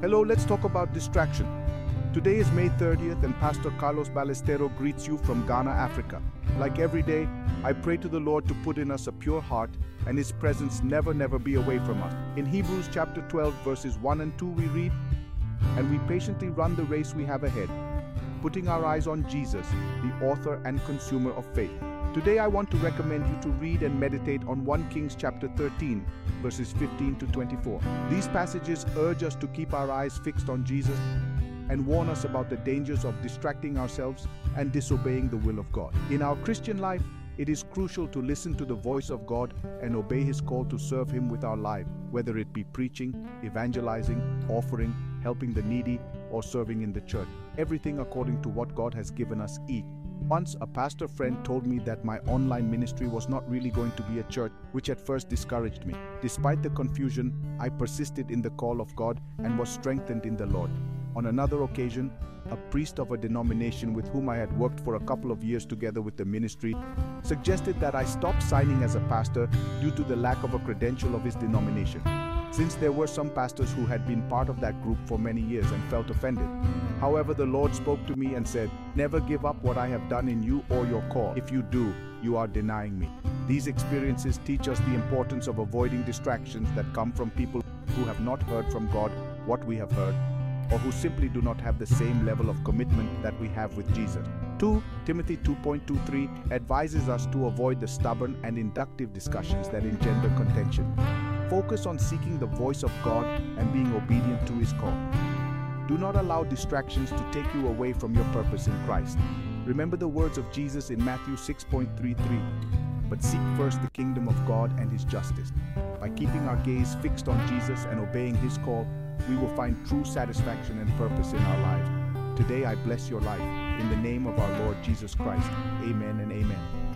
Hello, let's talk about distraction. Today is May 30th, and Pastor Carlos Ballestero greets you from Ghana, Africa. Like every day, I pray to the Lord to put in us a pure heart and His presence never, never be away from us. In Hebrews chapter 12, verses 1 and 2, we read, And we patiently run the race we have ahead, putting our eyes on Jesus, the author and consumer of faith. Today I want to recommend you to read and meditate on 1 Kings chapter 13, verses 15 to 24. These passages urge us to keep our eyes fixed on Jesus and warn us about the dangers of distracting ourselves and disobeying the will of God. In our Christian life, it is crucial to listen to the voice of God and obey His call to serve Him with our life, whether it be preaching, evangelizing, offering, helping the needy, or serving in the church. Everything according to what God has given us each. Once, a pastor friend told me that my online ministry was not really going to be a church, which at first discouraged me. Despite the confusion, I persisted in the call of God and was strengthened in the Lord. On another occasion, a priest of a denomination with whom I had worked for a couple of years together with the ministry suggested that I stop signing as a pastor due to the lack of a credential of his denomination, since there were some pastors who had been part of that group for many years and felt offended. However, the Lord spoke to me and said, Never give up what I have done in you or your call. If you do, you are denying me. These experiences teach us the importance of avoiding distractions that come from people who have not heard from God what we have heard or who simply do not have the same level of commitment that we have with Jesus. 2 Timothy 2.23 advises us to avoid the stubborn and inductive discussions that engender contention. Focus on seeking the voice of God and being obedient to His call. Do not allow distractions to take you away from your purpose in Christ. Remember the words of Jesus in Matthew 6.33 But seek first the kingdom of God and His justice. By keeping our gaze fixed on Jesus and obeying His call, we will find true satisfaction and purpose in our lives. Today I bless your life. In the name of our Lord Jesus Christ. Amen and amen.